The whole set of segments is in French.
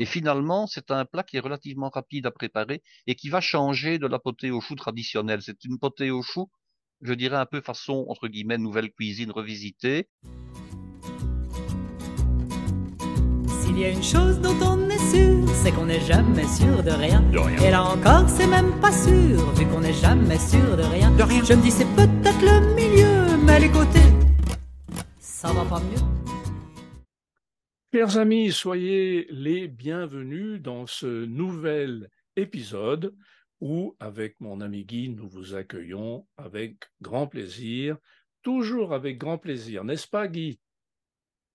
Et finalement, c'est un plat qui est relativement rapide à préparer et qui va changer de la potée au chou traditionnelle. C'est une potée au chou, je dirais un peu façon, entre guillemets, nouvelle cuisine revisitée. S'il y a une chose dont on est sûr, c'est qu'on n'est jamais sûr de rien. De rien. Et là encore, c'est même pas sûr, vu qu'on n'est jamais sûr de rien. De rien. Je me dis, c'est peut-être le milieu, mais les côtés, ça va pas mieux. Chers amis, soyez les bienvenus dans ce nouvel épisode où, avec mon ami Guy, nous vous accueillons avec grand plaisir, toujours avec grand plaisir, n'est-ce pas Guy?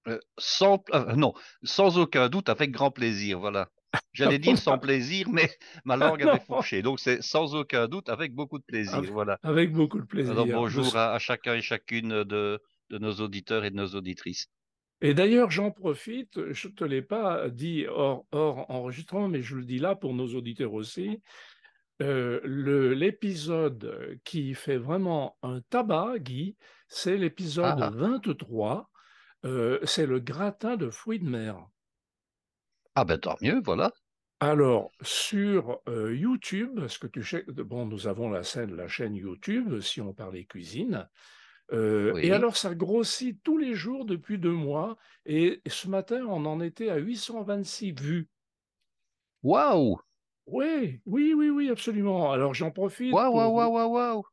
Euh, sans, euh, non, sans aucun doute, avec grand plaisir, voilà. J'allais dire sans plaisir, mais ma langue avait fourché. Donc c'est sans aucun doute, avec beaucoup de plaisir, Avec- voilà. Avec beaucoup de plaisir. Alors bonjour à chacun et chacune de, de nos auditeurs et de nos auditrices. Et d'ailleurs, j'en profite, je ne te l'ai pas dit hors, hors enregistrement, mais je le dis là pour nos auditeurs aussi. Euh, L'épisode qui fait vraiment un tabac, Guy, c'est l'épisode Ah. 23. Euh, c'est le gratin de fruits de mer. Ah ben tant mieux, voilà. Alors, sur euh, YouTube, parce que tu sais, bon, nous avons la scène, la chaîne YouTube, si on parlait cuisine. Euh, Oui. Et alors, ça grossit tous les jours depuis deux mois. Et ce matin, on en était à 826 vues. Waouh! Oui, oui, oui, oui, absolument. Alors, j'en profite. Waouh, waouh, waouh, waouh, waouh!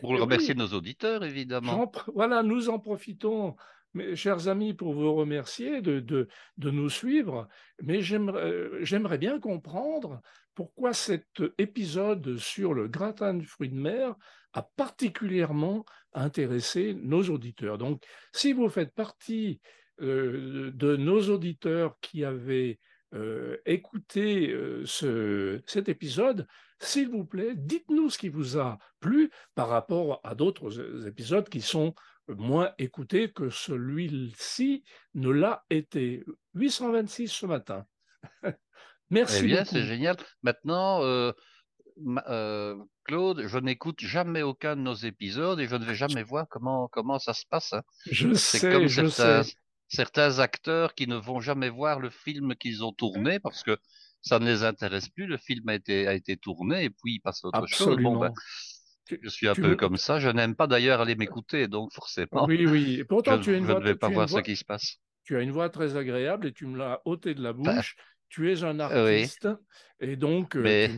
Pour le remercier nos auditeurs, évidemment. Voilà, nous en profitons, mes chers amis, pour vous remercier de, de, de nous suivre. Mais j'aimerais euh, j'aimerais bien comprendre pourquoi cet épisode sur le gratin de fruits de mer a particulièrement intéressé nos auditeurs. Donc, si vous faites partie euh, de nos auditeurs qui avaient euh, écouté euh, ce, cet épisode, s'il vous plaît, dites-nous ce qui vous a plu par rapport à d'autres épisodes qui sont moins écoutés que celui-ci ne l'a été. 826 ce matin. Merci Eh bien, c'est génial. Maintenant, euh, Claude, je n'écoute jamais aucun de nos épisodes et je ne vais jamais voir comment, comment ça se passe. hein. Je sais, comme je certains, sais. certains acteurs qui ne vont jamais voir le film qu'ils ont tourné parce que ça ne les intéresse plus. Le film a été, a été tourné et puis ils passent à autre chose. Bon, ben, je suis un tu peu me- comme ça. Je n'aime pas d'ailleurs aller m'écouter, donc forcément, Oui, oui. Et je, pourtant, tu as une je voix, ne vais pas voir ce qui se passe. tu as une voix très agréable et tu me l'as ôté de la Bah, bouche. Tu es un oui. artiste et donc euh, Mais-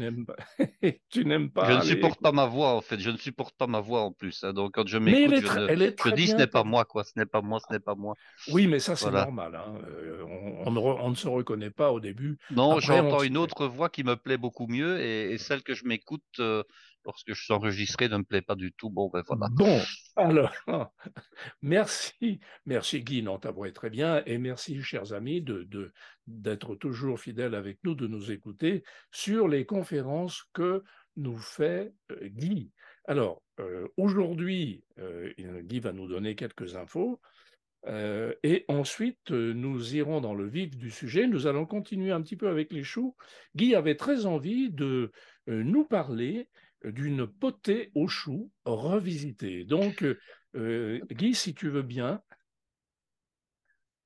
tu n'aimes pas, Je ne supporte pas ma voix en fait. Je ne supporte pas ma voix en plus. hein. Donc quand je m'écoute, je ne, je dis ce n'est pas moi quoi. Ce n'est pas moi. Ce n'est pas moi. Oui, mais ça, c'est Voilà. normal. hein. Euh, on, on ne re- on ne se reconnaît pas au début. Non, on j'entends une autre voix qui me plaît beaucoup mieux et, et celle que je m'écoute euh, lorsque je suis enregistré ne me plaît pas du tout. Bon, ben voilà. Bon, alors, merci, merci Guy, non, ta voix est très bien, et merci, chers amis, de, d'être toujours fidèles avec nous, de nous écouter sur les conférences que nous fait euh, Guy. Alors, euh, aujourd'hui, euh, Guy va nous donner quelques infos. euh, et ensuite, euh, nous irons dans le vif du sujet. Nous allons continuer un petit peu avec les choux. Guy avait très envie de euh, nous parler d'une potée aux choux revisitée. Donc, euh, Guy, si tu veux bien,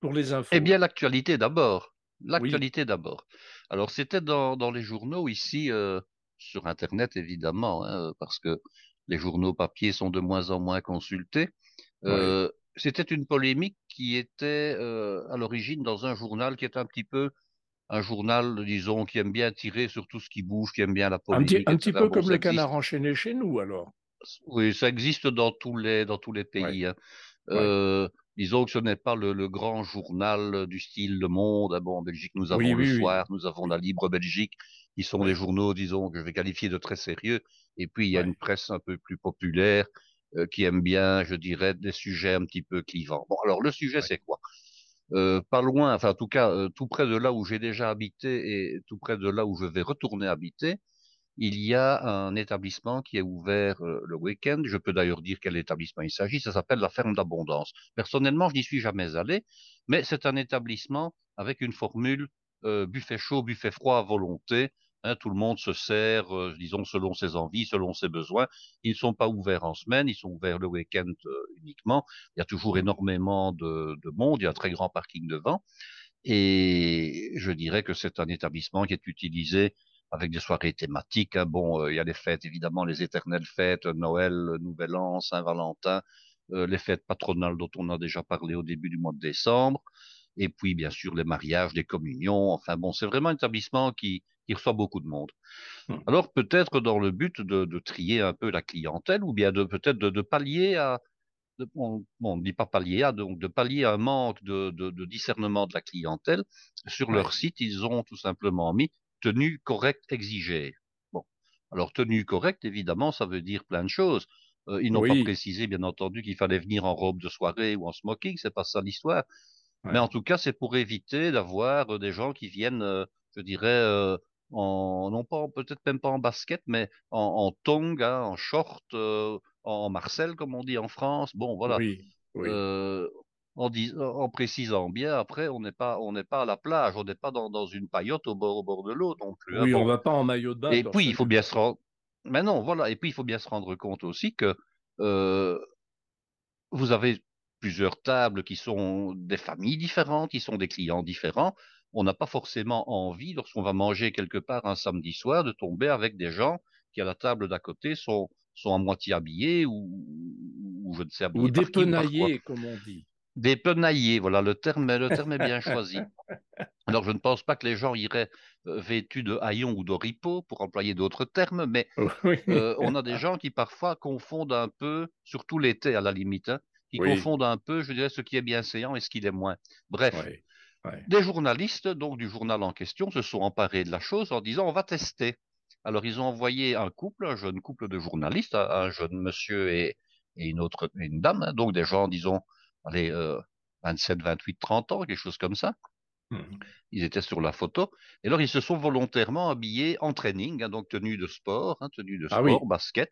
pour les infos. Eh bien, l'actualité d'abord. L'actualité d'abord. Alors, c'était dans, dans les journaux ici, euh, sur Internet évidemment, hein, parce que les journaux papier sont de moins en moins consultés. Euh, C'était une polémique qui était à l'origine dans un journal qui est un petit peu un journal, disons, qui aime bien tirer sur tout ce qui bouge, qui aime bien la un polémique. petit, un petit peu Bon, comme ça le existe. canard enchaîné chez nous, alors. Oui, ça existe dans tous les, dans tous les pays. hein. Ouais. Euh, disons que ce n'est pas le, le grand journal du style Le Monde. Ah Bon, en Belgique, nous avons Oui, Le oui, oui. Soir, nous avons La Libre Belgique, qui sont des journaux, disons, que je vais qualifier de très sérieux. Et puis, il y a une presse un peu plus populaire euh, qui aime bien, je dirais, des sujets un petit peu clivants. Bon, alors, le sujet, c'est quoi? Euh, pas loin, enfin, en tout cas, euh, tout près de là où j'ai déjà habité et tout près de là où je vais retourner habiter, il y a un établissement qui est ouvert euh, le week-end. Je peux d'ailleurs dire quel établissement il s'agit. Ça s'appelle la Ferme d'Abondance. Personnellement, je n'y suis jamais allé, mais c'est un établissement avec une formule euh, buffet chaud, buffet froid à volonté. Hein, tout le monde se sert, euh, disons, selon ses envies, selon ses besoins. Ils ne sont pas ouverts en semaine, ils sont ouverts le week-end euh, uniquement. Il y a toujours énormément de, de monde, il y a un très grand parking devant. Et je dirais que c'est un établissement qui est utilisé avec des soirées thématiques. Hein. Bon, euh, il y a les fêtes, évidemment, les éternelles fêtes, Noël, Nouvel An, Saint-Valentin, les fêtes patronales dont on a déjà parlé au début du mois de décembre, et puis bien sûr les mariages, les communions. Enfin bon, c'est vraiment un établissement qui, qui reçoit beaucoup de monde. Mmh. Alors peut-être dans le but de, de, trier un peu la clientèle, ou bien de peut-être de, de, pallier à, on ne dit pas pallier à, donc de pallier à un manque de, de, discernement de la clientèle, sur leur site, ils ont tout simplement mis tenue correcte exigée. Bon, alors tenue correcte, évidemment, ça veut dire plein de choses. Euh, ils n'ont pas précisé, bien entendu, qu'il fallait venir en robe de soirée ou en smoking, c'est pas ça l'histoire. Mais en tout cas, c'est pour éviter d'avoir euh, des gens qui viennent, euh, je dirais, en, non pas, peut-être même pas en basket, mais en, en tong, hein, en short, en Marcel, comme on dit en France. Bon, voilà. Oui, oui en, en précisant bien, après, on n'est pas, on n'est pas à la plage, on n'est pas dans, dans, une paillote au bord, au bord de l'eau non plus. Hein, oui, on va pas en maillot de bain. Et puis, il faut bien se rendre, mais non, voilà, et puis il faut bien se rendre compte aussi que euh, vous avez plusieurs tables qui sont des familles différentes, qui sont des clients différents. On n'a pas forcément envie, lorsqu'on va manger quelque part un samedi soir, de tomber avec des gens qui à la table d'à côté sont sont à moitié habillés ou, ou je ne sais habillés ou dépenaillés, comme on dit. Des penaillés, voilà, le terme, le terme est bien choisi. Alors, je ne pense pas que les gens iraient euh, vêtus de haillons ou d'oripeaux, pour employer d'autres termes, mais euh, on a des gens qui parfois confondent un peu, surtout l'été à la limite, hein, qui confondent un peu, je dirais, ce qui est bien séant et ce qui l'est moins. Bref, des journalistes, donc du journal en question, se sont emparés de la chose en disant on va tester. Alors, ils ont envoyé un couple, un jeune couple de journalistes, un jeune monsieur et, une autre, une dame, hein, donc des gens, disons, allez, euh, 27, 28, 30 ans, quelque chose comme ça. Mmh. Ils étaient sur la photo. Et alors, ils se sont volontairement habillés en training, hein, donc tenue de sport, hein, tenue de ah sport, basket.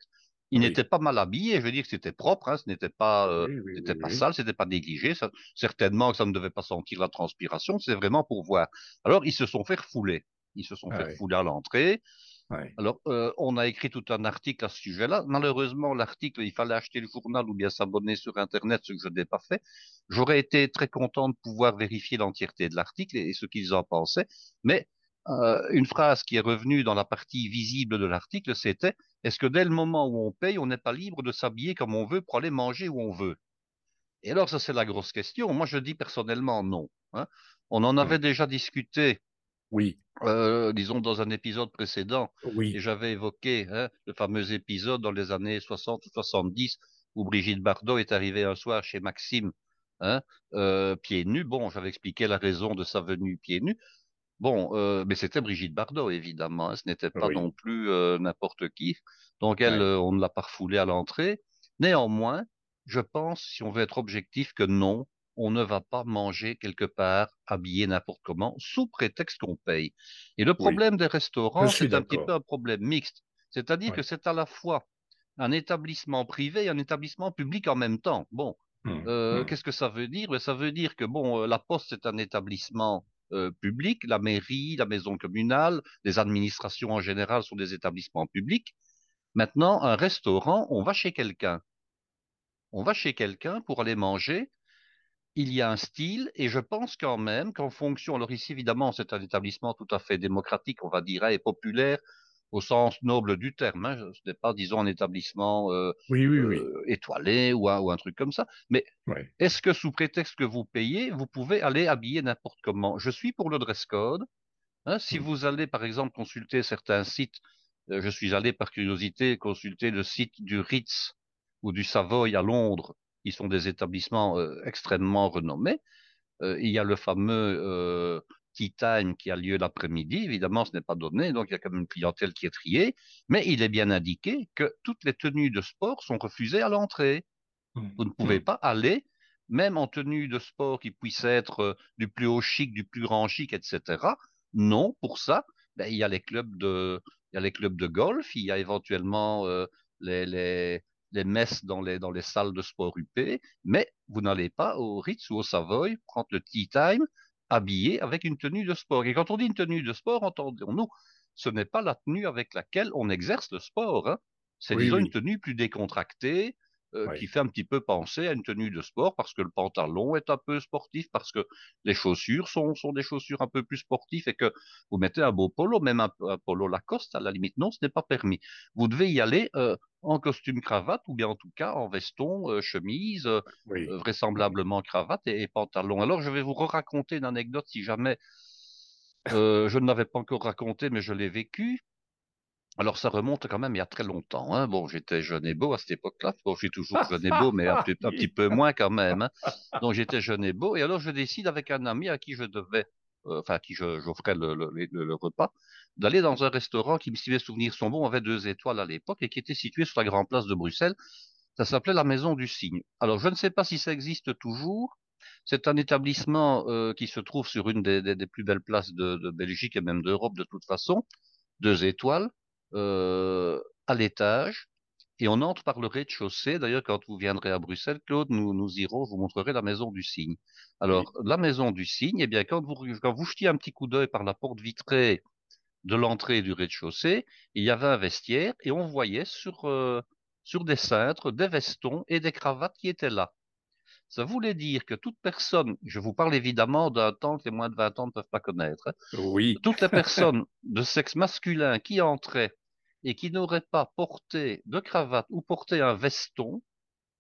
Ils n'étaient pas mal habillés, je veux dire que c'était propre, hein, ce n'était pas, euh, c'était pas sale, c'était pas négligé. Ça, certainement que ça ne devait pas sentir la transpiration, c'est vraiment pour voir. Alors, ils se sont fait refouler. Ils se sont ah fait refouler à l'entrée. Alors, euh, on a écrit tout un article à ce sujet-là. Malheureusement, l'article, il fallait acheter le journal ou bien s'abonner sur Internet, ce que je n'ai pas fait. J'aurais été très content de pouvoir vérifier l'entièreté de l'article et, ce qu'ils en pensaient. Mais euh, une phrase qui est revenue dans la partie visible de l'article, c'était est-ce que dès le moment où on paye, on n'est pas libre de s'habiller comme on veut pour aller manger où on veut? Et alors, ça, c'est la grosse question. Moi, je dis personnellement non. Hein. On en avait déjà discuté oui. Euh, disons dans un épisode précédent, oui. et j'avais évoqué hein, le fameux épisode dans les années 60 ou 70 où Brigitte Bardot est arrivée un soir chez Maxime, hein, euh, pieds nus. Bon, j'avais expliqué la raison de sa venue pieds nus. Bon, euh, mais c'était Brigitte Bardot, évidemment. Hein, ce n'était pas non plus euh, n'importe qui. Donc, elle, euh, on ne l'a pas refoulée à l'entrée. Néanmoins, je pense, si on veut être objectif, que non, on ne va pas manger quelque part habillé n'importe comment, sous prétexte qu'on paye. Et le problème des restaurants, c'est un petit peu un problème mixte. C'est-à-dire que c'est à la fois un établissement privé et un établissement public en même temps. Bon, mmh, mmh. qu'est-ce que ça veut dire? Ben, Ça veut dire que bon, la Poste est un établissement euh, public, la mairie, la maison communale, les administrations en général sont des établissements publics. Maintenant, un restaurant, on va chez quelqu'un. On va chez quelqu'un pour aller manger il y a un style, et je pense quand même qu'en fonction, alors ici évidemment c'est un établissement tout à fait démocratique, on va dire, hein, et populaire au sens noble du terme. Hein, ce n'est pas, disons, un établissement euh, euh, étoilé ou un, ou un, truc comme ça. Mais est-ce que sous prétexte que vous payez, vous pouvez aller habiller n'importe comment? Je suis pour le dress code. Hein, si mmh. vous allez, par exemple, consulter certains sites, euh, je suis allé par curiosité consulter le site du Ritz ou du Savoy à Londres qui sont des établissements euh, extrêmement renommés. Il y a le fameux euh, Tea Time qui a lieu l'après-midi. Évidemment, ce n'est pas donné, donc il y a quand même une clientèle qui est triée. Mais il est bien indiqué que toutes les tenues de sport sont refusées à l'entrée. Mmh. Vous ne pouvez mmh. pas aller, même en tenue de sport qui puisse être du plus haut chic, du plus grand chic, etc. Non, pour ça, ben, il y a les clubs de, il y a les clubs de golf, il y a éventuellement les, les, les messes dans les, dans les salles de sport UP, mais vous n'allez pas au Ritz ou au Savoy prendre le tea time habillé avec une tenue de sport. Et quand on dit une tenue de sport, entendons-nous, ce n'est pas la tenue avec laquelle on exerce le sport. Hein. C'est disons une tenue plus décontractée, euh, Oui. qui fait un petit peu penser à une tenue de sport parce que le pantalon est un peu sportif, parce que les chaussures sont, sont des chaussures un peu plus sportives et que vous mettez un beau polo, même un, un polo Lacoste, à la limite, non, ce n'est pas permis. Vous devez y aller euh, en costume cravate ou bien en tout cas en veston, euh, chemise, Oui. Vraisemblablement cravate et, et pantalon. Alors je vais vous raconter une anecdote si jamais je ne l'avais pas encore raconté, mais je l'ai vécu. Alors, ça remonte quand même il y a très longtemps. Hein. Bon, j'étais jeune et beau à cette époque-là. Bon, je suis toujours jeune et beau, mais un petit, peu moins quand même. Hein. Donc, j'étais jeune et beau. Et alors, je décide avec un ami à qui je devais, euh, enfin, à qui j'offrais le, le, repas, d'aller dans un restaurant qui, si mes souvenirs sont bons, avait deux étoiles à l'époque et qui était situé sur la grande place de Bruxelles. Ça s'appelait la Maison du Cygne. Alors, je ne sais pas si ça existe toujours. C'est un établissement euh, qui se trouve sur une des, plus belles places de Belgique et même d'Europe de toute façon. Deux étoiles euh, à l'étage et on entre par le rez-de-chaussée. D'ailleurs, quand vous viendrez à Bruxelles, Claude, nous, nous irons, vous montrerai la maison du cygne. Alors, la maison du cygne, eh bien, quand vous, quand vous jetiez un petit coup d'œil par la porte vitrée de l'entrée du rez-de-chaussée, il y avait un vestiaire et on voyait sur, euh, sur des cintres des vestons et des cravates qui étaient là. Ça voulait dire que toute personne, je vous parle évidemment d'un temps que les moins de 20 ans ne peuvent pas connaître, hein, Oui. toutes les personnes de sexe masculin qui entraient et qui n'auraient pas porté de cravate ou porté un veston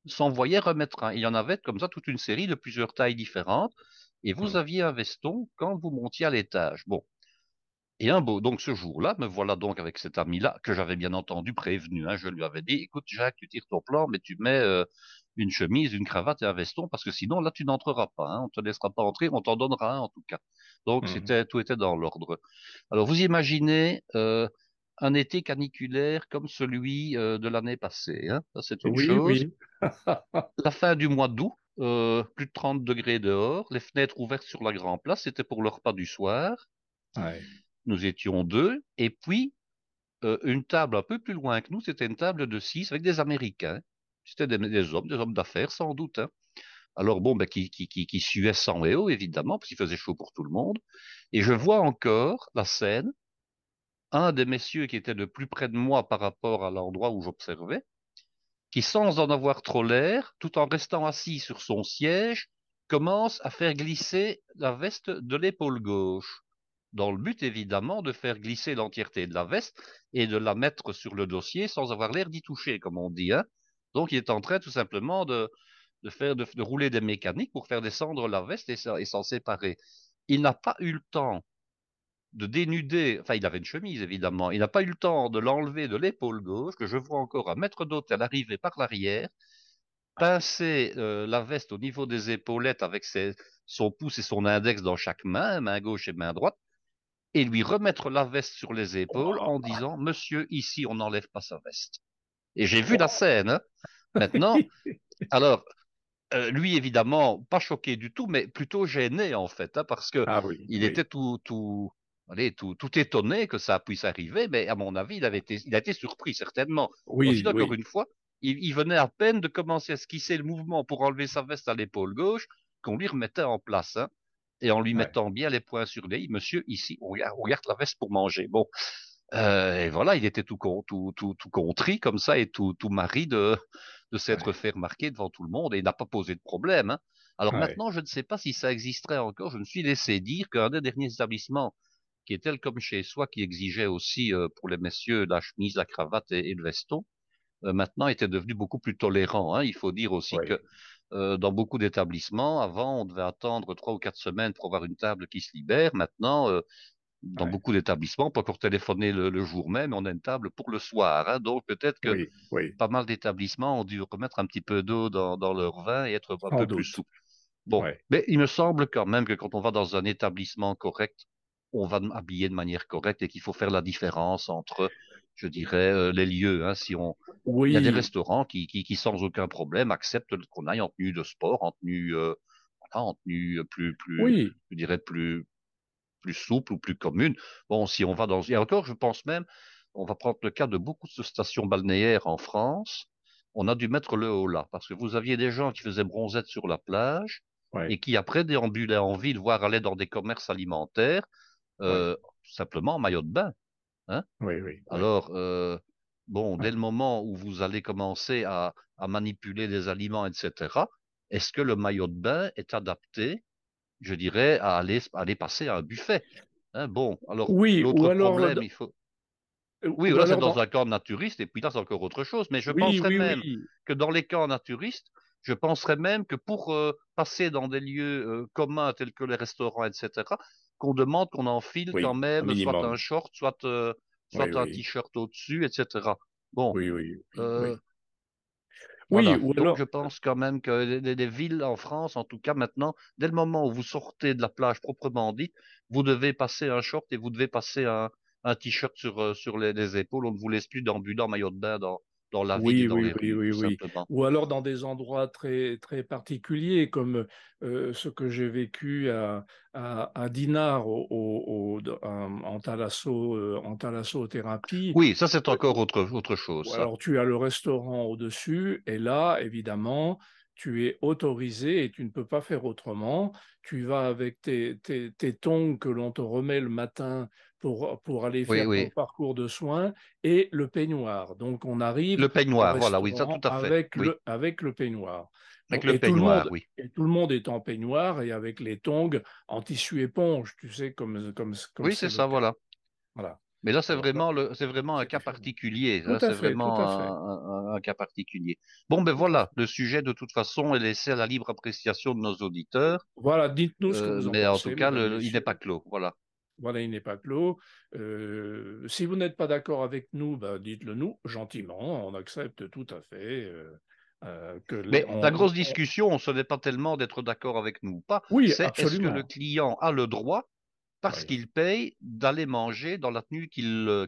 s'envoyaient remettre un. Il y en avait comme ça toute une série de plusieurs tailles différentes et vous Mm. aviez un veston quand vous montiez à l'étage. Bon. Et un beau, donc ce jour-là, me voilà donc avec cet ami-là que j'avais bien entendu prévenu. Hein, je lui avais dit, écoute Jacques, tu tires ton plan, mais tu mets euh, une chemise, une cravate et un veston parce que sinon là tu n'entreras pas. Hein, on te laissera pas entrer, on t'en donnera un en tout cas. Donc Mhm. c'était tout était dans l'ordre. Alors vous imaginez euh, un été caniculaire comme celui euh, de l'année passée. Hein, ça c'est une Oui, chose. oui. La fin du mois d'août, euh, plus de 30 degrés dehors, les fenêtres ouvertes sur la Grand Place, c'était pour le repas du soir. Ouais. Nous étions deux, et puis euh, une table un peu plus loin que nous, c'était une table de six avec des Américains. C'était des, hommes, des hommes d'affaires sans doute. Hein. Alors bon, ben, qui, qui, qui, qui suaient sang et eau, évidemment, parce qu'il faisait chaud pour tout le monde. Et je vois encore la scène, un des messieurs qui était le plus près de moi par rapport à l'endroit où j'observais, qui sans en avoir trop l'air, tout en restant assis sur son siège, commence à faire glisser la veste de l'épaule gauche dans le but évidemment de faire glisser l'entièreté de la veste et de la mettre sur le dossier sans avoir l'air d'y toucher, comme on dit. Hein. Donc il est en train tout simplement de, faire de, rouler des mécaniques pour faire descendre la veste et, s'en séparer. Il n'a pas eu le temps de dénuder, enfin il avait une chemise évidemment, il n'a pas eu le temps de l'enlever de l'épaule gauche, que je vois encore un mètre d'hôtel arriver par l'arrière, pincer euh, la veste au niveau des épaulettes avec son pouce et son index dans chaque main, main gauche et main droite, et lui remettre la veste sur les épaules en disant Monsieur, ici, on n'enlève pas sa veste. Et j'ai vu la scène. Hein. Maintenant, alors, euh, lui, évidemment, pas choqué du tout, mais plutôt gêné, en fait, hein, parce que ah, oui, il oui. était tout, tout, allez, tout, tout étonné que ça puisse arriver, mais à mon avis, il avait été, il a été surpris, certainement. Oui, encore une fois, il, il, venait à peine de commencer à esquisser le mouvement pour enlever sa veste à l'épaule gauche qu'on lui remettait en place. Hein et en lui ouais. mettant bien les poings sur les i, monsieur, ici, on regarde, on regarde la veste pour manger. Bon, euh, et voilà, il était tout, tout, tout, tout contrit comme ça et tout, tout mari de, de s'être ouais. fait remarquer devant tout le monde et il n'a pas posé de problème. Hein. Alors ouais. maintenant, je ne sais pas si ça existerait encore. Je me suis laissé dire qu'un des derniers établissements qui est tel comme chez soi, qui exigeait aussi euh, pour les messieurs la chemise, la cravate et, et le veston, euh, maintenant était devenu beaucoup plus tolérant. Hein. Il faut dire aussi que euh, dans beaucoup d'établissements, avant, on devait attendre trois ou quatre semaines pour avoir une table qui se libère. Maintenant, dans ouais. beaucoup d'établissements, on peut encore téléphoner le, le, jour même, on a une table pour le soir. Hein. Donc peut-être que oui, oui. pas mal d'établissements ont dû remettre un petit peu d'eau dans, dans, leur vin et être un peu doute. plus souple. Bon, ouais. mais il me semble quand même que quand on va dans un établissement correct, on va habiller de manière correcte et qu'il faut faire la différence entre, je dirais, euh, les lieux. Hein. Si on, oui. il y a des restaurants qui, qui, qui sans aucun problème acceptent qu'on aille en tenue de sport, en tenue, euh, voilà, en tenue plus, plus, oui. je dirais plus, plus souple ou plus commune. Bon, si on va dans, et encore, je pense même, on va prendre le cas de beaucoup de stations balnéaires en France. On a dû mettre le haut là parce que vous aviez des gens qui faisaient bronzette sur la plage ouais. et qui après déambulaient en ville, voire allaient dans des commerces alimentaires, euh, ouais. tout simplement en maillot de bain. Hein oui, oui, Alors, euh, bon, dès le moment où vous allez commencer à, à manipuler les aliments, etc., est-ce que le maillot de bain est adapté, je dirais, à aller, aller passer à un buffet hein, Bon, alors, Oui, ou l'autre problème, il faut... euh, Oui, ou là, c'est dans dans- un camp naturiste, et puis là, c'est encore autre chose. Mais je oui, penserais oui, même oui, que dans les camps naturistes, je penserais même que pour euh, passer dans des lieux euh, communs tels que les restaurants, etc., qu'on demande qu'on enfile quand même soit un short, soit, euh, soit un t-shirt au-dessus, etc. Bon, oui, oui, oui, voilà. ou Donc, je pense quand même que les, les- les villes en France, en tout cas maintenant, dès le moment où vous sortez de la plage proprement dit, vous devez passer un short et vous devez passer un, un t-shirt sur, euh, sur les, les épaules. On ne vous laisse plus d'ambulant maillot de bain dans, dans la ville Oui, dans oui, les oui, rues, oui, oui. Ou alors dans des endroits très, très particuliers, comme euh, ce que j'ai vécu à, à, à Dinard au, au- au- en, thalasso, euh, en thalassothérapie. Oui, ça c'est encore autre, autre chose, ça. alors tu as le restaurant au-dessus, et là, évidemment, tu es autorisé et tu ne peux pas faire autrement. Tu vas avec tes, tes, tes tongs que l'on te remet le matin pour, pour aller Oui, faire ton parcours de soins et le peignoir. Donc on arrive Le peignoir, voilà, oui, ça tout à fait. avec Oui, le, avec le peignoir. avec Donc, le peignoir, monde, oui. et tout le monde est en peignoir et avec les tongs en tissu éponge, tu sais, comme comme comme Oui, c'est ça, cas. voilà. Voilà. Mais là, c'est là, vraiment le, c'est vraiment un cas particulier. Tout hein, à c'est fait, vraiment un, un- un cas particulier. Bon, ben voilà, le sujet de toute façon est laissé à la libre appréciation de nos auditeurs. Voilà, dites-nous ce que Euh, vous en mais en tout cas, le- il n'est pas clos. Voilà. Voilà, il n'est pas clos. Euh, si vous n'êtes pas d'accord avec nous, bah, dites-le nous gentiment. On accepte tout à fait euh, euh, que Mais la grosse on- discussion, ce n'est pas tellement d'être d'accord avec nous ou pas, Oui, c'est est-ce que le absolument. client a le droit, parce Oui, qu'il paye, d'aller manger dans la tenue qu'il euh,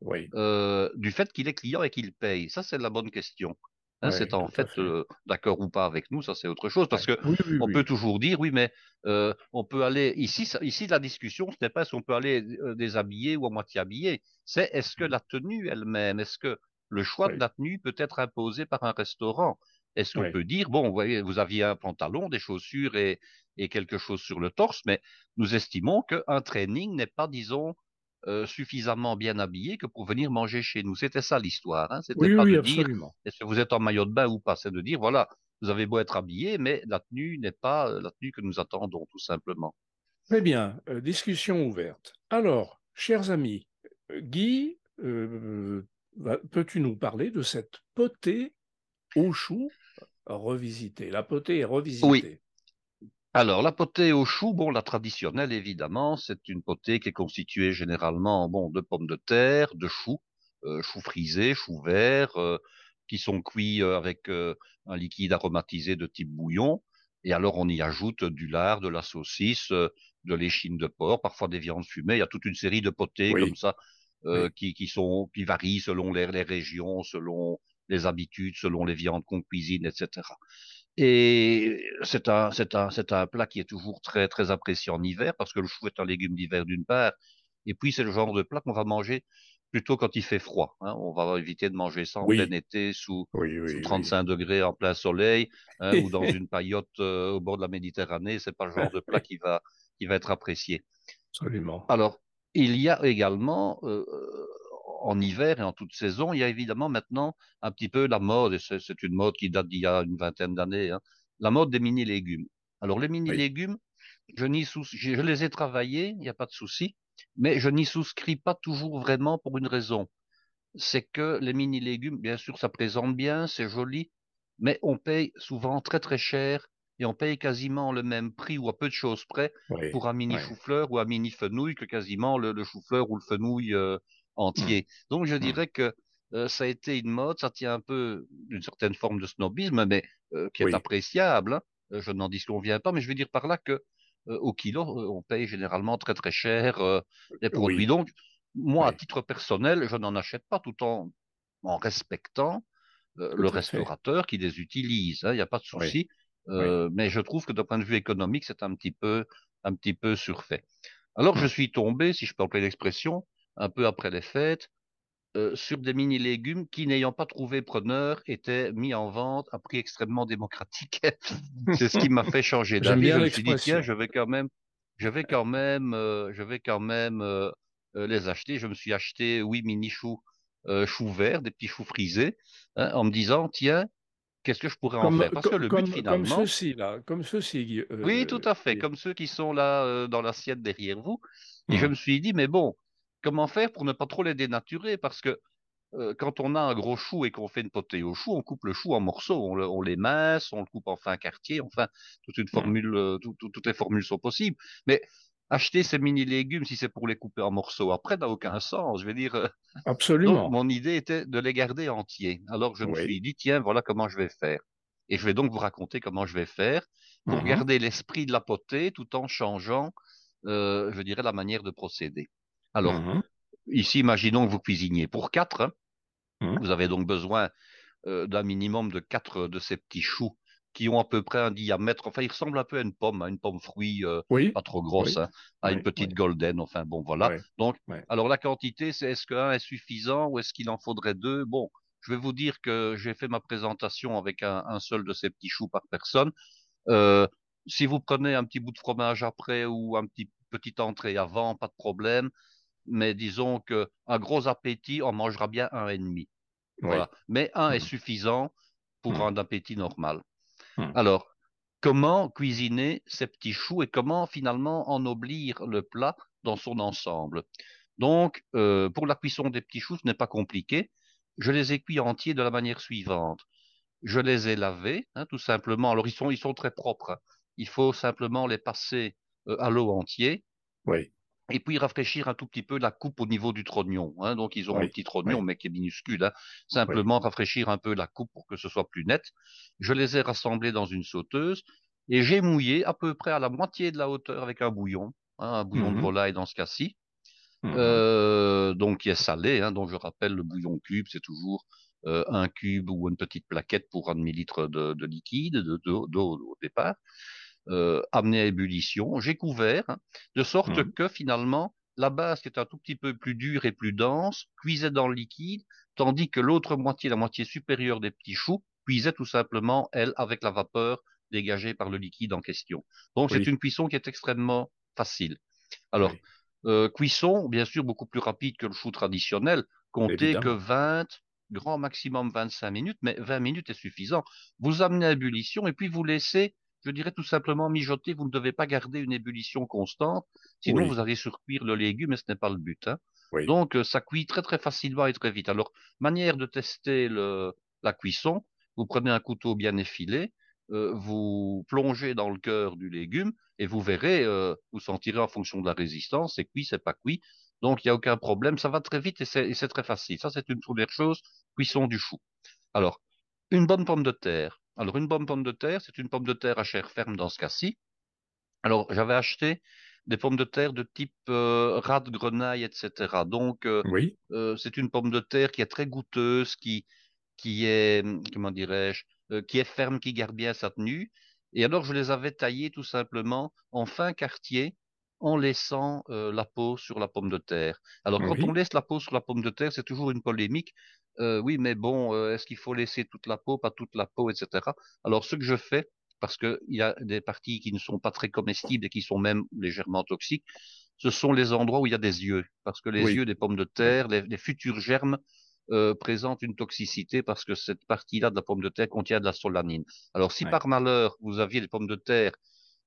oui, euh, du fait qu'il est client et qu'il paye? Ça, c'est la bonne question. Hein, c'est en fait fait. euh, d'accord ou pas avec nous, ça c'est autre chose, parce Oui, que oui, oui, on peut toujours dire oui, mais euh, on peut aller ici. ça- Ici, la discussion, ce n'est pas si on peut aller déshabillé ou à moitié habillé, c'est est-ce que la tenue elle-même, est-ce que le choix de la tenue peut être imposé par un restaurant? Est-ce qu'on peut dire bon, vous voyez, vous aviez un pantalon, des chaussures et, et quelque chose sur le torse, mais nous estimons qu'un training n'est pas, disons, euh, suffisamment bien habillé que pour venir manger chez nous. C'était ça l'histoire. Hein. C'était oui, pas oui, de dire est-ce que vous êtes en maillot de bain ou pas? C'est de dire voilà, vous avez beau être habillé, mais la tenue n'est pas euh, la tenue que nous attendons, tout simplement. Très bien, euh, discussion ouverte. Alors, chers amis, Guy, euh, peux-tu nous parler de cette potée au chou revisitée? La potée est Oui. revisitée. Alors, la potée au chou, bon, la traditionnelle, évidemment, c'est une potée qui est constituée généralement, bon, de pommes de terre, de choux, euh, choux frisés, choux verts, euh, qui sont cuits euh, avec euh, un liquide aromatisé de type bouillon. Et alors, on y ajoute du lard, de la saucisse, de l'échine de porc, parfois des viandes fumées. Il y a toute une série de potées comme Oui, ça, oui, qui, qui sont, qui varient selon les, les régions, selon les habitudes, selon les viandes qu'on cuisine, etc. Et c'est un, c'est un, c'est un plat qui est toujours très, très apprécié en hiver parce que le chou est un légume d'hiver d'une part. Et puis, c'est le genre de plat qu'on va manger plutôt quand il fait froid. hein. On va éviter de manger ça en plein été sous, oui, sous oui, oui. 35 degrés en plein soleil hein, ou dans une paillote euh, au bord de la Méditerranée. C'est pas le genre de plat qui va, qui va être apprécié. Absolument. Alors, il y a également, euh, en hiver et en toute saison, il y a évidemment maintenant un petit peu la mode, et c'est une mode qui date d'il y a une vingtaine d'années, hein, la mode des mini-légumes. Alors, les Oui, mini-légumes, je, n'y sous, je, je les ai travaillés, il n'y a pas de souci, mais je n'y souscris pas toujours vraiment pour une raison. C'est que les mini-légumes, bien sûr, ça présente bien, c'est joli, mais on paye souvent très très cher et on paye quasiment le même prix ou à peu de choses près oui, pour un mini oui. chou-fleur ou un mini fenouil que quasiment le, le chou-fleur ou le fenouil euh, entier. Donc je hum. dirais que euh, ça a été une mode, ça tient un peu d'une certaine forme de snobisme, mais euh, qui est Oui, appréciable. hein. Euh, je n'en disconviens pas, mais je veux dire par là que euh, au kilo, on paye généralement très très cher les produits. oui, Donc moi, à titre personnel, je n'en achète pas tout en en respectant le fait. restaurateur qui les utilise. hein, Il n'y a pas de souci. mais je trouve que d'un point de vue économique, c'est un petit peu, un petit peu surfait. Alors, je Hum. suis tombé, si je peux employer l'expression, un peu après les fêtes, euh, sur des mini-légumes qui, n'ayant pas trouvé preneur, étaient mis en vente à prix extrêmement démocratique. C'est ce qui m'a fait changer d'avis. Je me suis dit, tiens, je vais quand même, je vais quand même, euh, je vais quand même euh, les acheter. Je me suis acheté, oui, mini chou euh, choux verts, des petits choux frisés, hein, en me disant, tiens, qu'est-ce que je pourrais en faire? Parce que le but comme, finalement... Comme ceux-ci, là, comme ceux-ci. Oui, tout à fait, comme ceux qui sont là dans l'assiette derrière vous. Et je mmh. me suis dit, mais bon, comment faire pour ne pas trop les dénaturer? Parce que euh, quand on a un gros chou et qu'on fait une potée au chou, on coupe le chou en morceaux, on, on les mince, on le coupe en fin quartier, enfin, toute une mmh. formule, toutes les formules sont possibles. Mais acheter ces mini légumes, si c'est pour les couper en morceaux après, n'a aucun sens. Je veux dire. Euh, Absolument. Donc, mon idée était de les garder entiers. Alors, je me suis dit, tiens, voilà comment je vais faire. Et je vais donc vous raconter comment je vais faire pour mmh garder l'esprit de la potée tout en changeant, euh, je dirais, la manière de procéder. Alors, mmh ici, imaginons que vous cuisiniez pour quatre. Hein. Mmh. Vous avez donc besoin euh, d'un minimum de quatre de ces petits choux qui ont à peu près un diamètre. Enfin, ils ressemblent un peu à une pomme, à une pomme fruit, euh, pas trop grosse, hein, à une petite golden. Enfin, bon, voilà. Donc, alors la quantité, c'est est-ce qu'un est suffisant ou est-ce qu'il en faudrait deux? Bon, je vais vous dire que j'ai fait ma présentation avec un, seul de ces petits choux par personne. Euh, si vous prenez un petit bout de fromage après ou un petit petit entrée avant, pas de problème. Mais disons que un gros appétit, on mangera bien un et demi. Voilà. Mais un est mmh. suffisant pour mmh. un appétit normal. Hmm. Alors, comment cuisiner ces petits choux et comment finalement ennoblir le plat dans son ensemble? Donc, euh, pour la cuisson des petits choux, ce n'est pas compliqué. Je les ai cuits entiers de la manière suivante. Je les ai lavés, hein, tout simplement. Alors, ils sont, ils sont très propres. Il faut simplement les passer euh, à l'eau entier. Oui et puis rafraîchir un tout petit peu la coupe au niveau du trognon. Hein. Donc ils ont un petit trognon, mais qui est minuscule. Hein. Simplement rafraîchir un peu la coupe pour que ce soit plus net. Je les ai rassemblés dans une sauteuse et j'ai mouillé à peu près à la moitié de la hauteur avec un bouillon, hein, un bouillon de mmh volaille dans ce cas-ci. Mmh euh, donc qui est salé. Hein. Donc je rappelle le bouillon cube, c'est toujours euh, un cube ou une petite plaquette pour un demi-litre de, de liquide, d'eau de, au départ euh, amené à ébullition. J'ai couvert, hein, de sorte mmh. que finalement, la base qui est un tout petit peu plus dure et plus dense cuisait dans le liquide, tandis que l'autre moitié, la moitié supérieure des petits choux, cuisait tout simplement, elle, avec la vapeur dégagée par le liquide en question. Donc c'est une cuisson qui est extrêmement facile. Alors, euh, cuisson, bien sûr, beaucoup plus rapide que le chou traditionnel. Comptez que 20, grand maximum 25 minutes, mais 20 minutes est suffisant. Vous amenez à ébullition et puis vous laissez je dirais tout simplement mijoter. Vous ne devez pas garder une ébullition constante, sinon vous allez surcuire le légume et ce n'est pas le but. Hein. Donc euh, ça cuit très très facilement et très vite. Alors manière de tester le, la cuisson, vous prenez un couteau bien effilé, euh, vous plongez dans le cœur du légume et vous verrez, euh, vous sentirez en fonction de la résistance, c'est cuit, c'est pas cuit. Donc il n'y a aucun problème, ça va très vite et c'est très facile. Ça c'est une première chose, cuisson du chou. Alors une bonne pomme de terre. Alors, une bonne pomme de terre, c'est une pomme de terre à chair ferme dans ce cas-ci. Alors, j'avais acheté des pommes de terre de type euh, rat de grenaille, etc. Donc, euh, oui. Euh, c'est une pomme de terre qui est très goûteuse, qui, qui est, comment dirais-je, qui est ferme, qui garde bien sa tenue. Et alors, je les avais taillées tout simplement en fin quartier en laissant la peau sur la pomme de terre. Alors, quand on laisse la peau sur la pomme de terre, c'est toujours une polémique euh, oui, mais bon, euh, est-ce qu'il faut laisser toute la peau, pas toute la peau, etc. Alors, ce que je fais, parce qu'il y a des parties qui ne sont pas très comestibles et qui sont même légèrement toxiques, ce sont les endroits où il y a des yeux, parce que les yeux des pommes de terre, les, futurs germes euh, présentent une toxicité parce que cette partie-là de la pomme de terre contient de la solanine. Alors, si par malheur vous aviez des pommes de terre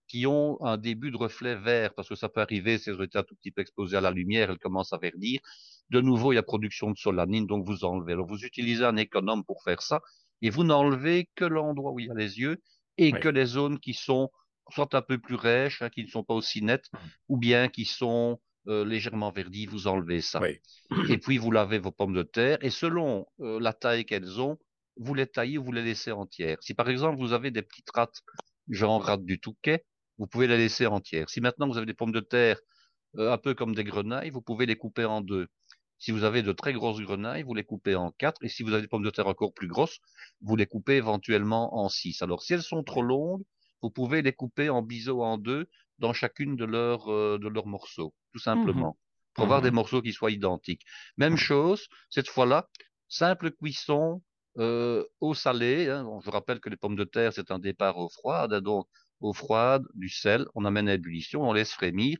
qui ont un début de reflet vert, parce que ça peut arriver si elles ont été un tout petit peu exposées à la lumière, elles commencent à verdir. De nouveau, il y a production de solanine, donc vous enlevez. Alors, vous utilisez un économe pour faire ça, et vous n'enlevez que l'endroit où il y a les yeux, et que les zones qui sont soit un peu plus rêches, hein, qui ne sont pas aussi nettes, mmh. ou bien qui sont euh, légèrement verdies, vous enlevez ça. Et puis, vous lavez vos pommes de terre, et selon euh, la taille qu'elles ont, vous les taillez ou vous les laissez entières. Si par exemple, vous avez des petites rates, genre rate du Touquet, vous pouvez la laisser entière. Si maintenant vous avez des pommes de terre euh, un peu comme des grenailles, vous pouvez les couper en deux. Si vous avez de très grosses grenailles, vous les coupez en quatre. Et si vous avez des pommes de terre encore plus grosses, vous les coupez éventuellement en six. Alors, si elles sont trop longues, vous pouvez les couper en biseaux en deux dans chacune de leurs, euh, de leurs morceaux, tout simplement, mmh pour avoir des mmh morceaux qui soient identiques. Même chose, cette fois-là, simple cuisson euh, eau salée. Hein. je rappelle que les pommes de terre, c'est un départ au froid, donc eau froide, du sel, on amène à ébullition, on laisse frémir.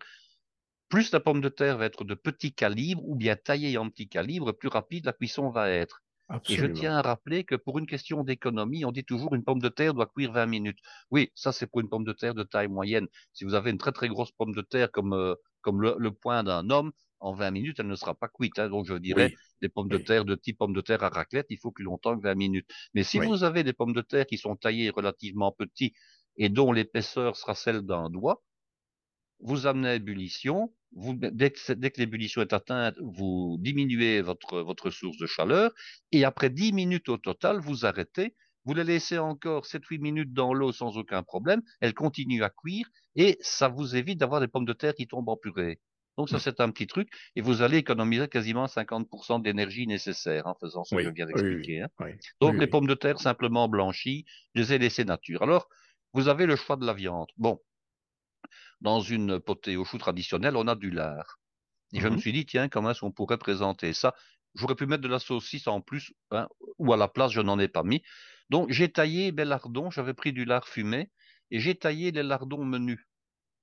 Plus la pomme de terre va être de petit calibre ou bien taillée en petit calibre, plus rapide la cuisson va être. Et je tiens à rappeler que pour une question d'économie, on dit toujours une pomme de terre doit cuire 20 minutes. Oui, ça c'est pour une pomme de terre de taille moyenne. Si vous avez une très très grosse pomme de terre comme, euh, comme le, poing d'un homme, en 20 minutes, elle ne sera pas cuite. Hein. Donc je dirais, des pommes de terre de type pomme de terre à raclette, il faut plus longtemps que 20 minutes. Mais si vous avez des pommes de terre qui sont taillées relativement petits et dont l'épaisseur sera celle d'un doigt, vous amenez à ébullition, vous, dès que, dès que l'ébullition est atteinte, vous diminuez votre, votre source de chaleur, et après 10 minutes au total, vous arrêtez, vous les laissez encore 7-8 minutes dans l'eau sans aucun problème, elles continuent à cuire, et ça vous évite d'avoir des pommes de terre qui tombent en purée. Donc ça, c'est un petit truc, et vous allez économiser quasiment 50% d'énergie nécessaire en faisant ce que je viens d'expliquer. Hein. Donc les pommes de terre simplement blanchies, je les ai laissées nature. Alors, vous avez le choix de la viande. Bon, dans une potée au chou traditionnelle, on a du lard. Et je me mmh suis dit, tiens, comment est-ce qu'on pourrait présenter ça? J'aurais pu mettre de la saucisse en plus, hein, ou à la place, je n'en ai pas mis. Donc, j'ai taillé mes lardons, j'avais pris du lard fumé, et j'ai taillé les lardons menus.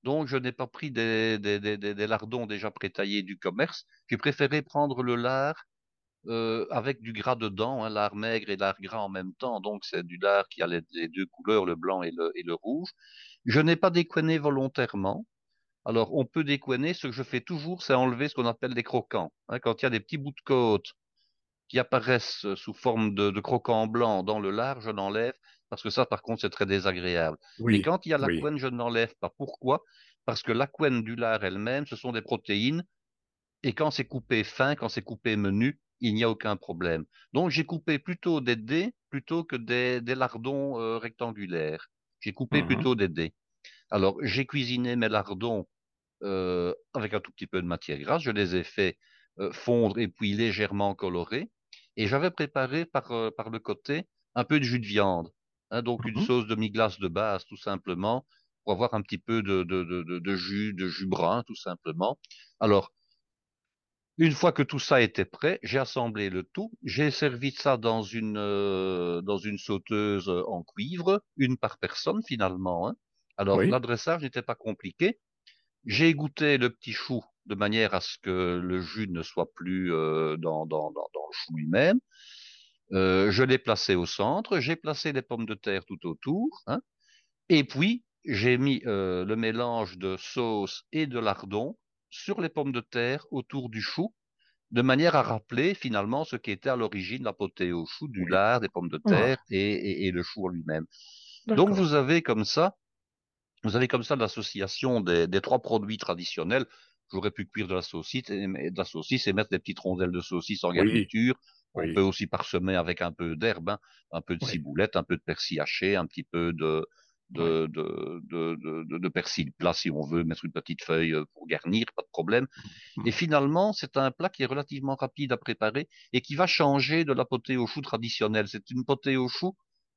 Donc, je n'ai pas pris des, des, lardons déjà prétaillés du commerce. J'ai préféré prendre le lard euh, avec du gras dedans, hein, lard maigre et lard gras en même temps. Donc, c'est du lard qui a les, deux couleurs, le blanc et le, et le rouge. Je n'ai pas décoiné volontairement. Alors, on peut décoiner. Ce que je fais toujours, c'est enlever ce qu'on appelle des croquants. Hein, quand il y a des petits bouts de côte qui apparaissent sous forme de, de croquants blancs dans le lard, je l'enlève parce que ça, par contre, c'est très désagréable. Mais quand il y a la couenne, je ne l'enlève pas. Pourquoi? Parce que la couenne du lard elle-même, ce sont des protéines. Et quand c'est coupé fin, quand c'est coupé menu, il n'y a aucun problème. Donc, j'ai coupé plutôt des dés plutôt que des, lardons euh, rectangulaires. J'ai coupé mmh plutôt des dés. Alors, j'ai cuisiné mes lardons euh, avec un tout petit peu de matière grasse. Je les ai fait euh, fondre et puis légèrement colorés. Et j'avais préparé par, par le côté un peu de jus de viande. Hein, donc, une mmh sauce demi-glace de base, tout simplement, pour avoir un petit peu de, de, de, de jus, de jus brun, tout simplement. Alors, une fois que tout ça était prêt, j'ai assemblé le tout. J'ai servi ça dans une euh, dans une sauteuse en cuivre, une par personne finalement. Hein. Alors l'adressage n'était pas compliqué. J'ai goûté le petit chou de manière à ce que le jus ne soit plus euh, dans, dans, dans, le chou lui-même. Euh, je l'ai placé au centre. J'ai placé les pommes de terre tout autour. Hein. Et puis j'ai mis le mélange de sauce et de lardon sur les pommes de terre autour du chou, de manière à rappeler finalement ce qui était à l'origine la potée au chou, du lard, des pommes de terre et, le chou lui-même. Donc vous avez comme ça, vous avez comme ça l'association des, trois produits traditionnels. J'aurais pu cuire de la saucisse et, de la saucisse et mettre des petites rondelles de saucisse en garniture. On peut aussi parsemer avec un peu d'herbe, hein, un peu de ciboulette, un peu de persil haché, un petit peu de, de, de, de, de, persil plat si on veut mettre une petite feuille euh, pour garnir, pas de problème. Mmh. Et finalement, c'est un plat qui est relativement rapide à préparer et qui va changer de la potée au chou traditionnelle. C'est une potée au chou,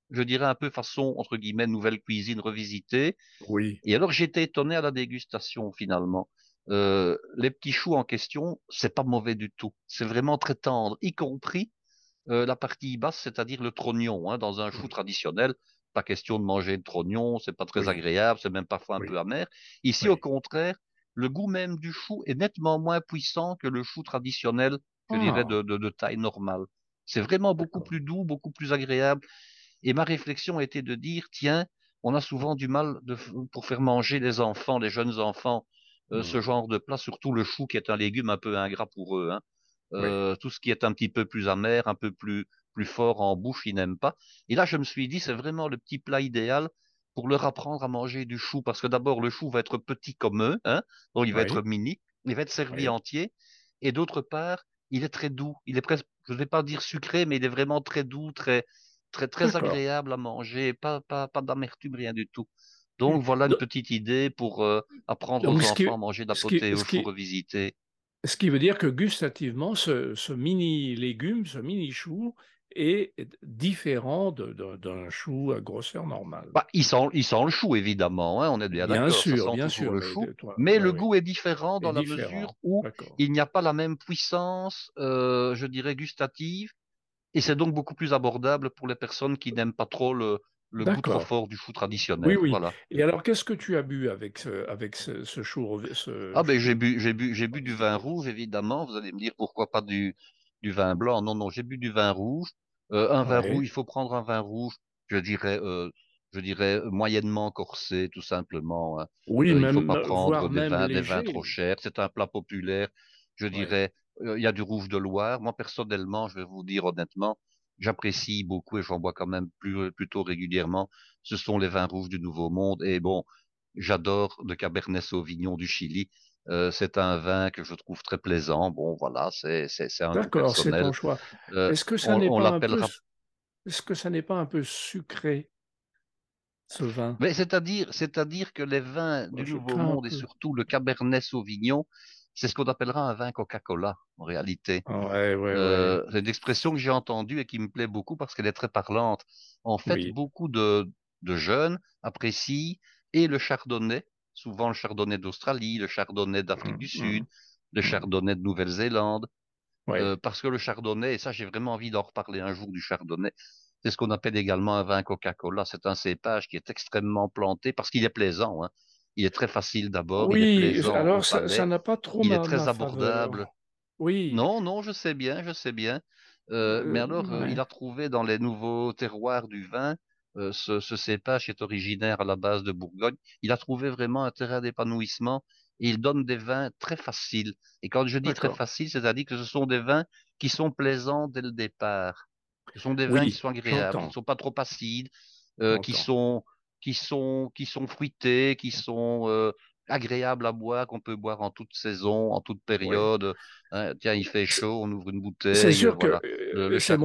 je dirais un peu façon, entre guillemets, nouvelle cuisine revisitée. Oui. Et alors, j'étais étonné à la dégustation finalement. Euh, les petits choux en question, c'est pas mauvais du tout. C'est vraiment très tendre, y compris euh, la partie basse, c'est-à-dire le trognon. Hein, dans un chou mmh. traditionnel, pas question de manger de trognon, c'est pas très agréable, c'est même parfois un peu amer. Ici, au contraire, le goût même du chou est nettement moins puissant que le chou traditionnel, je dirais, ah. de, taille normale. C'est vraiment beaucoup plus doux, beaucoup plus agréable. Et ma réflexion était de dire, tiens, on a souvent du mal de, pour faire manger les enfants, les jeunes enfants, euh, ce mmh. genre de plat, surtout le chou qui est un légume un peu ingrat pour eux. Hein. Euh, tout ce qui est un petit peu plus amer, un peu plus plus fort en bouche, ils n'aiment pas. Et là, je me suis dit, c'est vraiment le petit plat idéal pour leur apprendre à manger du chou, parce que d'abord, le chou va être petit comme eux, hein, donc il va être mini, il va être servi entier, et d'autre part, il est très doux, il est presque, je ne vais pas dire sucré, mais il est vraiment très doux, très, très, très agréable à manger, pas, pas, pas d'amertume, rien du tout. Donc voilà une petite idée pour euh, apprendre aux enfants à manger de la potée au revisité. Ce qui veut dire que gustativement, ce, ce mini légume, ce mini chou, est différent d'un chou à grosseur normale. Bah, il, sent, il sent le chou, évidemment, hein, on est bien d'accord. Bien sûr, bien sûr. Le chou, mais, le goût est différent dans la mesure où il n'y a pas la même puissance, euh, je dirais, gustative, et c'est donc beaucoup plus abordable pour les personnes qui n'aiment pas trop le, le goût trop fort du chou Oui, traditionnel. oui. Voilà. Et alors, qu'est-ce que tu as bu avec ce, avec ce, ce chou, ce Ah ben j'ai bu j'ai bu j'ai bu du vin rouge évidemment. Vous allez me dire pourquoi pas du du vin blanc. Non non, j'ai bu du vin rouge. Euh, un vin rouge, il faut prendre un vin rouge. Je dirais euh, je dirais moyennement corsé tout simplement. hein. Oui, Euh, il faut même, pas prendre voire des même vins des vins trop chers. C'est un plat populaire. Je dirais euh, il y a du rouge de Loire. Moi personnellement, je vais vous dire honnêtement, j'apprécie beaucoup et j'en bois quand même plus plutôt régulièrement. Ce sont les vins rouges du Nouveau Monde. Et bon, j'adore le Cabernet Sauvignon du Chili. Euh, c'est un vin que je trouve très plaisant. Bon, voilà, c'est un D'accord, c'est ton choix. Euh, Est-ce que ça n'est pas un peu, pas un sucré, ce vin? Mais c'est-à-dire, c'est-à-dire que les vins Moi, du Nouveau Monde et surtout le Cabernet Sauvignon, c'est ce qu'on appellera un vin Coca-Cola en réalité. Ouais, ouais, ouais. Euh, c'est une expression que j'ai entendue et qui me plaît beaucoup parce qu'elle est très parlante. En fait, Oui. beaucoup de, de jeunes apprécient et le chardonnay, souvent le chardonnay d'Australie, le chardonnay d'Afrique du Sud, hum, le hum. chardonnay de Nouvelle-Zélande, Ouais. euh, parce que le chardonnay, et ça j'ai vraiment envie d'en reparler un jour du chardonnay, c'est ce qu'on appelle également un vin Coca-Cola. C'est un cépage qui est extrêmement planté parce qu'il est plaisant, hein. Il est très facile d'abord, il est Oui, plaisant alors ça, n'a pas trop il est très faveur. abordable. Oui. Non, non, je sais bien, je sais bien. Euh, mais Euh, alors, euh, il a trouvé dans les nouveaux terroirs du vin, euh, ce, ce cépage qui est originaire à la base de Bourgogne, il a trouvé vraiment un terrain d'épanouissement et il donne des vins très faciles. Et quand je dis très faciles, c'est-à-dire que ce sont des vins qui sont plaisants dès le départ. Ce sont des vins qui sont agréables, qui ne sont pas trop acides, euh, qui sont, qui sont, qui sont fruités, qui sont euh, agréables à boire, qu'on peut boire en toute saison, en toute Oui. période. Hein, tiens, il fait C'est chaud, on ouvre une c'est bouteille, euh, sûr que le, le c'est.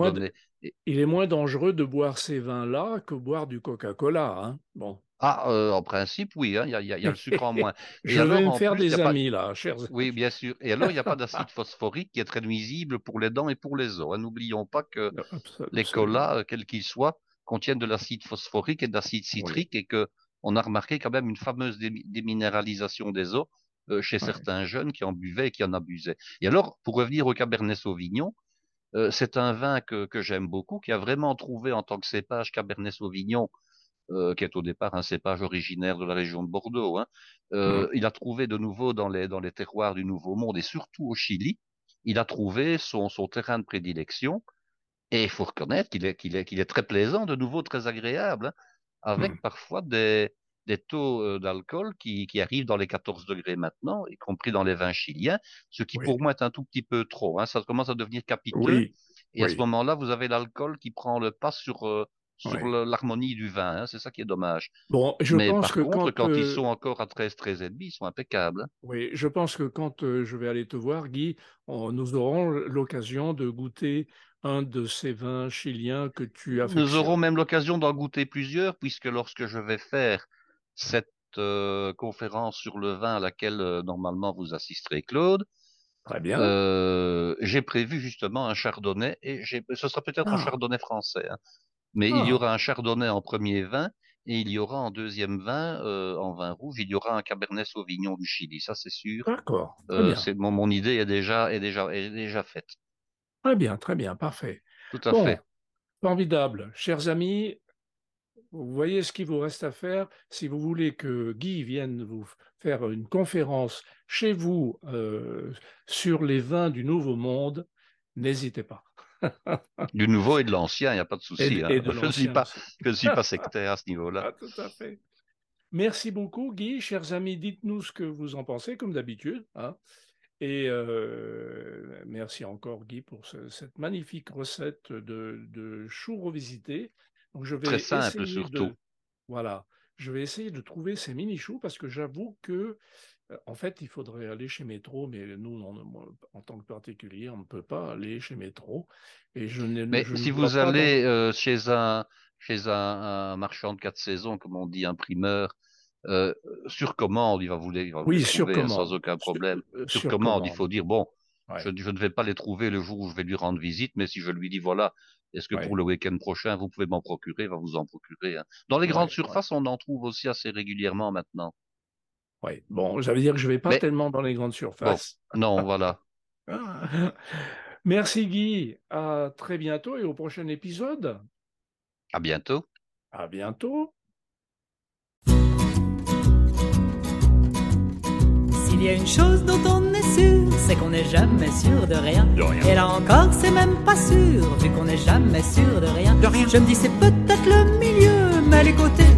Il est moins dangereux de boire ces vins-là que boire du Coca-Cola, hein. Bon. ah, euh, en principe, oui, hein, il y a, y y le sucre en moins. Et Je alors, vais me faire plus, des pas, amis là, chers oui, bien sûr. Et alors, il n'y a pas d'acide phosphorique qui est très nuisible pour les dents et pour les os. hein. N'oublions pas que Abso- les colas, euh, quels qu'ils soient, contiennent de l'acide phosphorique et de l'acide Oui. citrique et que on a remarqué quand même une fameuse dé- déminéralisation des os euh, chez Ouais. certains jeunes qui en buvaient et qui en abusaient. Et alors, pour revenir au Cabernet Sauvignon, euh, c'est un vin que, que j'aime beaucoup, qui a vraiment trouvé en tant que cépage Cabernet Sauvignon, euh, qui est au départ un cépage originaire de la région de Bordeaux. Hein, Mm. euh, il a trouvé de nouveau dans les, dans les terroirs du Nouveau Monde et surtout au Chili, il a trouvé son, son terrain de prédilection et il faut reconnaître qu'il est, qu'il est, qu'il est très plaisant, de nouveau très agréable, hein, avec Mm. parfois des, des taux d'alcool qui, qui arrivent dans les 14 degrés maintenant, y compris dans les vins chiliens, ce qui Oui. pour moi est un tout petit peu trop. Hein, ça commence à devenir capiteux. Oui. Et à ce moment-là, vous avez l'alcool qui prend le pas sur, euh, sur l'harmonie du vin. hein, c'est ça qui est dommage. Bon, je Mais pense par que contre, quand, quand ils sont encore à 13, 13 et demi, ils sont impeccables. hein. oui, je pense que quand euh, je vais aller te voir, Guy, on- nous aurons l'occasion de goûter un de ces vins chiliens que tu Nous aurons même l'occasion d'en goûter plusieurs, puisque lorsque je vais faire cette euh, conférence sur le vin à laquelle euh, normalement vous assisterez, Claude, Très bien. euh, j'ai prévu justement un chardonnay, et j'ai, ce sera peut-être un Ah, chardonnay français, hein, mais il y ah, aura un chardonnay en premier vin, et il y aura en deuxième vin, euh, en vin rouge, il y aura un cabernet sauvignon du Chili, ça c'est sûr. d'accord. Très Euh, bien. c'est mon, mon idée est déjà est déjà est déjà faite. Très bien, très bien, parfait. Tout à Bon, fait. formidable. Chers amis, vous voyez ce qu'il vous reste à faire. Si vous voulez que Guy vienne vous faire une conférence chez vous euh, sur les vins du Nouveau Monde, n'hésitez pas. Du nouveau et de l'ancien, il n'y a pas de souci. Hein. Je ne suis pas aussi. je ne suis pas sectaire à ce niveau-là. Ah, tout à fait. Merci beaucoup, Guy. Chers amis, dites-nous ce que vous en pensez, comme d'habitude. hein. Et euh, merci encore, Guy, pour ce- cette magnifique recette de, de chou revisité. Donc, je Très simple essayer surtout. de, voilà, je vais essayer de trouver ces mini-choux parce que j'avoue que, euh, en fait, il faudrait aller chez Métro, mais nous, on- en tant que particulier, on ne peut pas aller chez Métro. Et je Mais je si vous dans. allez euh, chez un chez un, un marchand de quatre saisons, comme on dit, imprimeur, euh, sur commande, il va vous les, il va vous les Oui, sur trouver hein, sans aucun problème. Sur sur commande, il faut dire bon, Ouais, je ne vais pas les trouver le jour où je vais lui rendre visite, mais si je lui dis voilà, est-ce que pour le week-end prochain vous pouvez m'en procurer, il va vous en procurer. hein. Dans les grandes ouais, ouais. surfaces, on en trouve aussi assez régulièrement maintenant. ouais. Bon, ça veut dire que je ne vais pas Mais tellement dans les grandes bon, surfaces. non, voilà. Merci Guy, à très bientôt et au prochain épisode. À bientôt. À bientôt. S'il y a une chose dont on est sûr, c'est qu'on n'est jamais sûr de rien. De rien. Et là encore, c'est même pas sûr, vu qu'on n'est jamais sûr de rien. De rien. Je me dis, c'est peut-être le milieu, mais les côtés,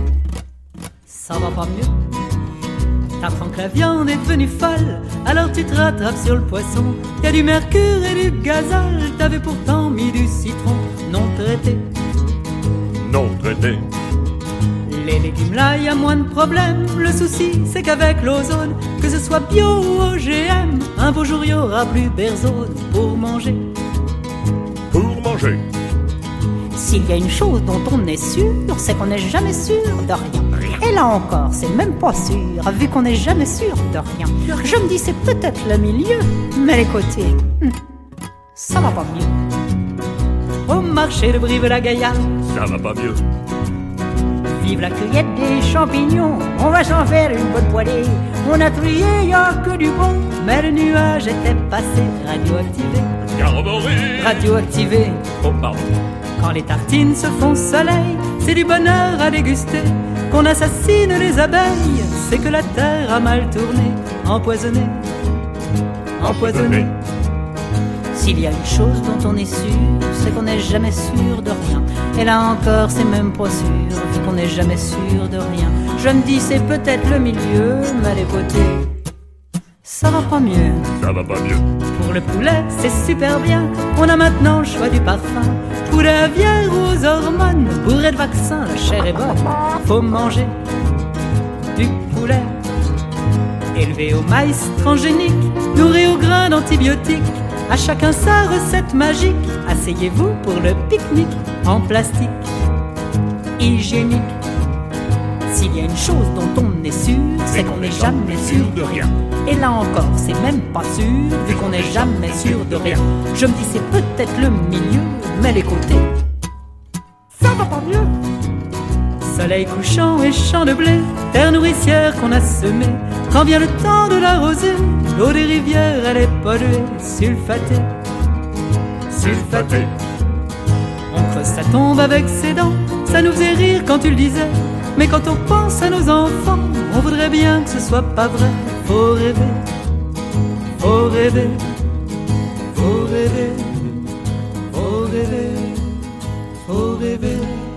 ça va pas mieux. T'apprends que la viande est devenue folle, alors tu te rattrapes sur le poisson. Y a du mercure et du gazole, t'avais pourtant mis du citron non traité. Non traité. Les légumes là, y a moins de problèmes. Le souci, c'est qu'avec l'ozone, que ce soit bio ou OGM, un beau jour y aura plus berzone pour manger. Pour manger. S'il y a une chose dont on est sûr, c'est qu'on n'est jamais sûr de rien. Et là encore, c'est même pas sûr, vu qu'on n'est jamais sûr de rien. Je me dis, c'est peut-être le milieu, mais les côtés, hmm, ça va pas mieux. Au marché de Brive-la-Gaillarde, Ça va pas mieux. Vive la cueillette des champignons, on va s'en faire une bonne poignée. On a trié, y a que du bon. mais le nuage était passé radioactivé. Radioactivé. Oh, pardon. Quand les tartines se font soleil, c'est du bonheur à déguster. Qu'on assassine les abeilles, c'est que la terre a mal tourné, empoisonné, empoisonné. S'il y a une chose dont on est sûr, c'est qu'on n'est jamais sûr de rien. Et là encore, c'est même pas sûr, vu qu'on n'est jamais sûr de rien. Je me dis, c'est peut-être le milieu, mais les ça va pas mieux. Ça va pas mieux. Pour le poulet, c'est super bien. On a maintenant le choix du parfum. Poulet aviaire aux hormones, bourré de vaccins, la chair est bonne. Faut manger du poulet. Élevé au maïs transgénique, nourri au grain d'antibiotiques. À chacun sa recette magique. Asseyez-vous pour le pique-nique en plastique. Hygiénique. S'il y a une chose dont on est sûr, c'est qu'on n'est jamais sûr de rien. Et là encore, c'est même pas sûr, vu qu'on n'est jamais sûr de rien. Je me dis, c'est peut-être le milieu, mais les côtés, ça va pas mieux. Soleil couchant et champ de blé, terre nourricière qu'on a semée. Quand vient le temps de la rosée, l'eau des rivières, elle est polluée, sulfatée, sulfatée. On creuse sa tombe avec ses dents, ça nous faisait rire quand tu le disais. Mais quand on pense à nos enfants, on voudrait bien que ce soit pas vrai. Faut rêver, faut rêver, faut rêver, faut rêver, faut rêver. Faut rêver.